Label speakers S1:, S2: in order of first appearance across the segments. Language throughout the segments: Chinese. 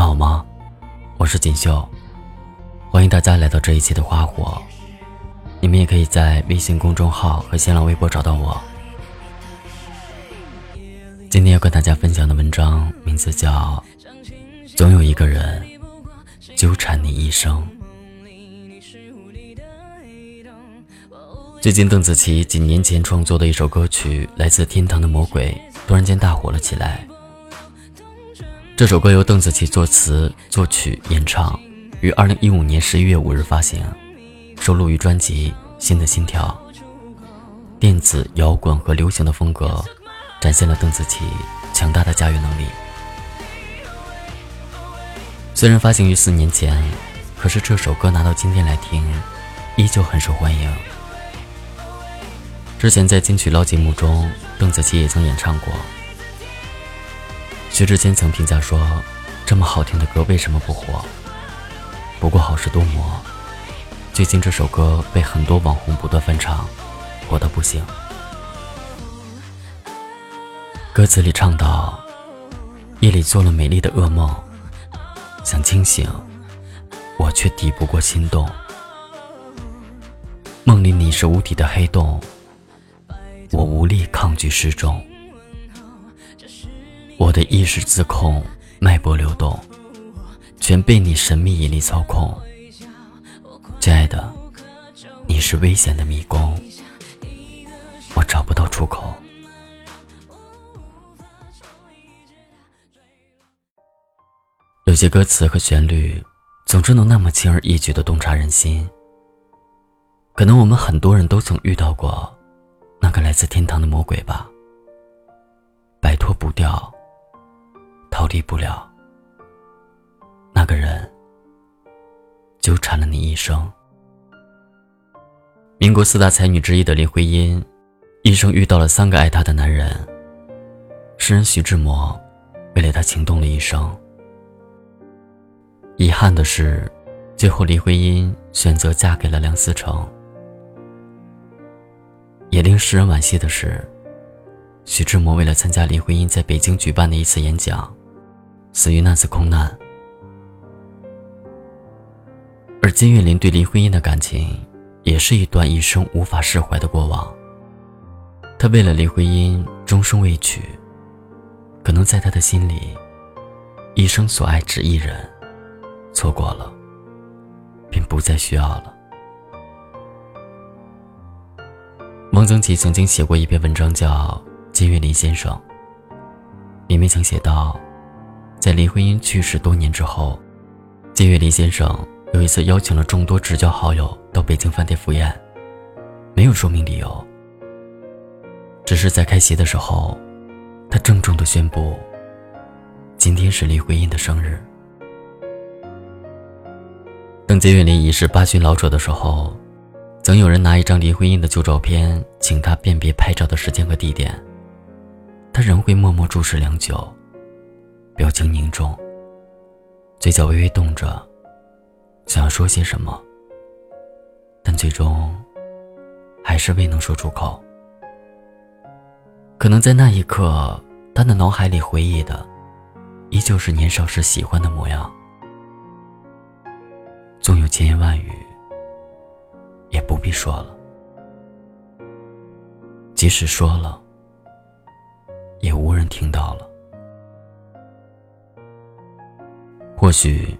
S1: 们好吗？我是锦绣，欢迎大家来到这一期的花火。你们也可以在微信公众号和新浪微博找到我。今天要跟大家分享的文章名字叫《总有一个人纠缠你一生》。最近，邓紫棋几年前创作的一首歌曲《来自天堂的魔鬼》突然间大火了起来。这首歌由邓紫棋作词、作曲、演唱，于二零一五年十一月五日发行，收录于专辑《新的心跳》。电子、摇滚和流行的风格，展现了邓紫棋强大的驾驭能力。虽然发行于四年前，可是这首歌拿到今天来听，依旧很受欢迎。之前在金曲捞节目中，邓紫棋也曾演唱过。薛之谦曾评价说：“这么好听的歌为什么不火？”不过好事多磨，最近这首歌被很多网红不断翻唱，火的不行。歌词里唱道：“夜里做了美丽的噩梦，想清醒，我却抵不过心动。梦里你是无底的黑洞。”我无力抗拒失重，我的意识自控，脉搏流动，全被你神秘引力操控。亲爱的，你是危险的迷宫，我找不到出口。有些歌词和旋律，总是能那么轻而易举的洞察人心。可能我们很多人都曾遇到过。那个来自天堂的魔鬼吧，摆脱不掉，逃离不了。那个人纠缠了你一生。民国四大才女之一的林徽因，一生遇到了三个爱她的男人。诗人徐志摩为了她情动了一生。遗憾的是，最后林徽因选择嫁给了梁思成。也令诗人惋惜的是，徐志摩为了参加林徽因在北京举办的一次演讲，死于那次空难。而金岳霖对林徽因的感情，也是一段一生无法释怀的过往。他为了林徽因终生未娶，可能在他的心里，一生所爱只一人，错过了，便不再需要了。汪曾祺曾经写过一篇文章，叫《金岳霖先生》。里面曾写道，在林徽因去世多年之后，金岳霖先生有一次邀请了众多至交好友到北京饭店赴宴，没有说明理由，只是在开席的时候，他郑重地宣布：“今天是林徽因的生日。”等金岳霖已是八旬老者的时候。曾有人拿一张林徽因的旧照片，请他辨别拍照的时间和地点，他仍会默默注视良久，表情凝重，嘴角微微动着，想要说些什么，但最终还是未能说出口。可能在那一刻，他的脑海里回忆的，依旧是年少时喜欢的模样，纵有千言万语。也不必说了，即使说了，也无人听到了。或许，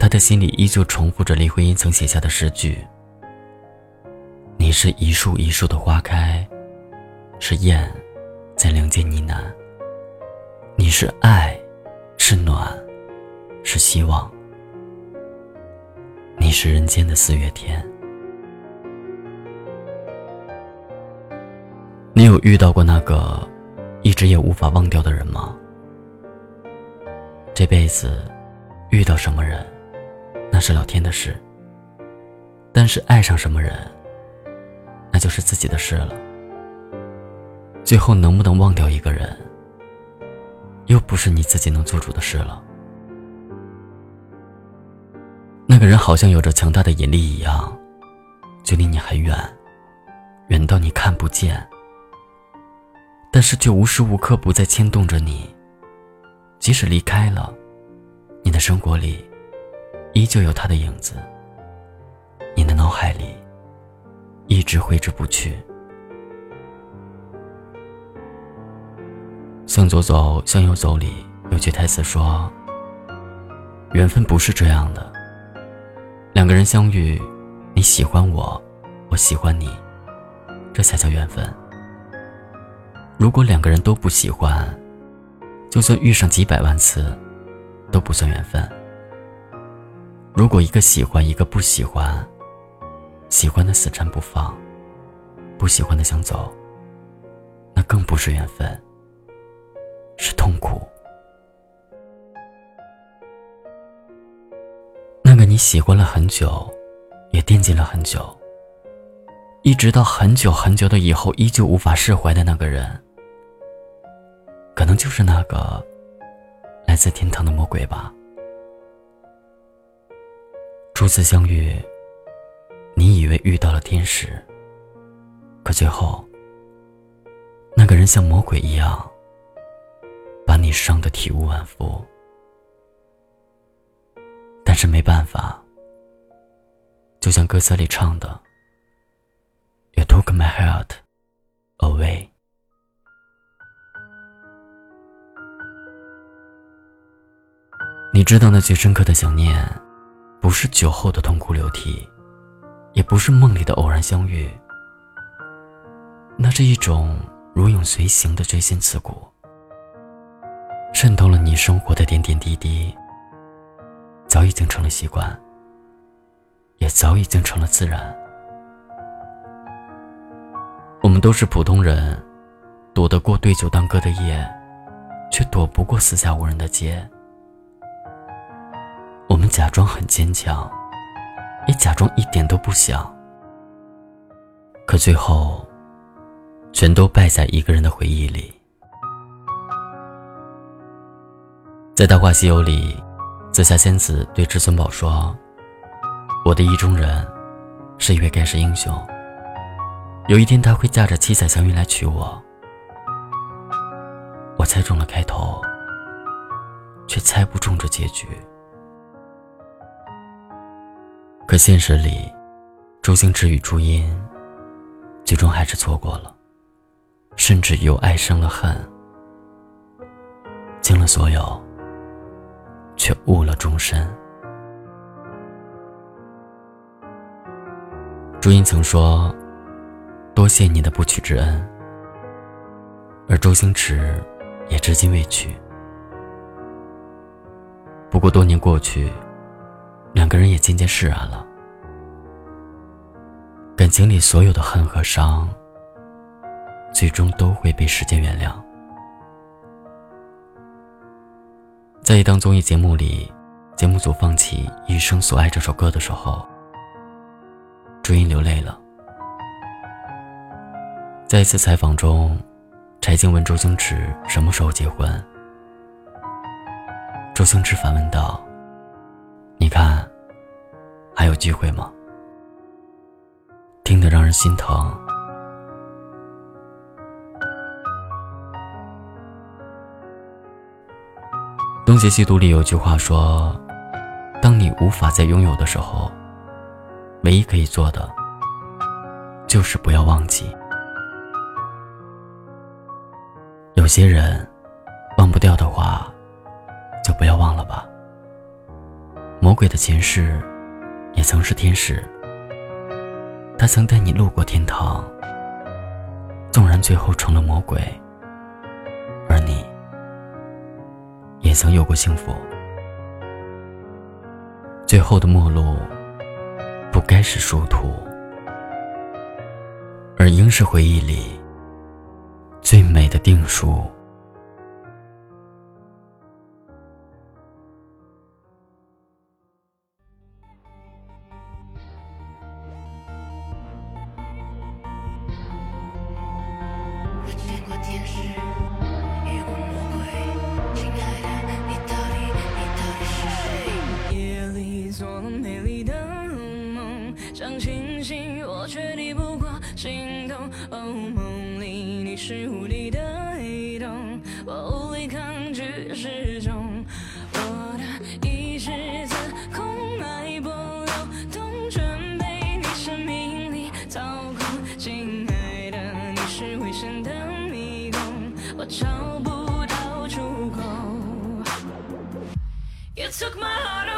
S1: 他的心里依旧重复着林徽因曾写下的诗句：“你是一树一树的花开，是燕在梁间呢喃。你是爱，是暖，是希望。你是人间的四月天。”你有遇到过那个一直也无法忘掉的人吗？这辈子遇到什么人，那是老天的事。但是爱上什么人，那就是自己的事了。最后能不能忘掉一个人，又不是你自己能做主的事了。那个人好像有着强大的引力一样，距离你很远，远到你看不见。但是却无时无刻不在牵动着你，即使离开了，你的生活里依旧有他的影子，你的脑海里一直挥之不去。向左走，向右走里有句台词说：“缘分不是这样的，两个人相遇，你喜欢我，我喜欢你，这才叫缘分。如果两个人都不喜欢，就算遇上几百万次，都不算缘分。如果一个喜欢，一个不喜欢，喜欢的死缠不放，不喜欢的想走，那更不是缘分。”是痛苦。那个你喜欢了很久，也惦记了很久，一直到很久很久的以后，依旧无法释怀的那个人，可能就是那个在天堂的魔鬼吧。初次相遇，你以为遇到了天使，可最后，那个人像魔鬼一样。把你伤得体无完肤，但是没办法，就像歌词里唱的，You took my heart away。你知道那最深刻的想念，不是酒后的痛哭流涕，也不是梦里的偶然相遇，那是一种如影随形的锥心刺骨。渗透了你生活的点点滴滴，早已经成了习惯，也早已经成了自然。我们都是普通人，躲得过对酒当歌的夜，却躲不过四下无人的街。假装很坚强，也假装一点都不想，可最后，全都败在一个人的回忆里。在《大话西游》里，紫霞仙子对至尊宝说：“我的意中人，是一位盖世英雄。有一天他会驾着七彩祥云来娶我。”我猜中了开头，却猜不中这结局。可现实里，周星驰与朱茵，最终还是错过了，甚至由爱生了恨，尽了所有。却误了终身。朱茵曾说：“多谢你的不娶之恩。”而周星驰也至今未娶。不过多年过去，两个人也渐渐释然了。感情里所有的恨和伤，最终都会被时间原谅。在一档综艺节目里，节目组放弃《一生所爱》这首歌的时候，朱茵流泪了。在一次采访中，柴静问周星驰什么时候结婚，周星驰反问道：“看，还有机会吗？”听得让人心疼。东邪西毒里有句话说：“当你无法再拥有的时候，唯一可以做的，就是不要忘记。有些人，忘不掉的话，就不要忘了吧。魔鬼的前世，也曾是天使。他曾带你路过天堂，纵然最后成了魔鬼。”而你也曾有过幸福，最后的末路不该是殊途，而应是回忆里最美的定数。
S2: 做了美丽的梦，想清醒，我却抵不过心动。哦，梦里你是无底的黑洞，我无力抗拒失重。我的意识自控，脉搏流动全被你生命力操控。亲爱的，你是危险的迷宫，我找不到出口。You took my heart.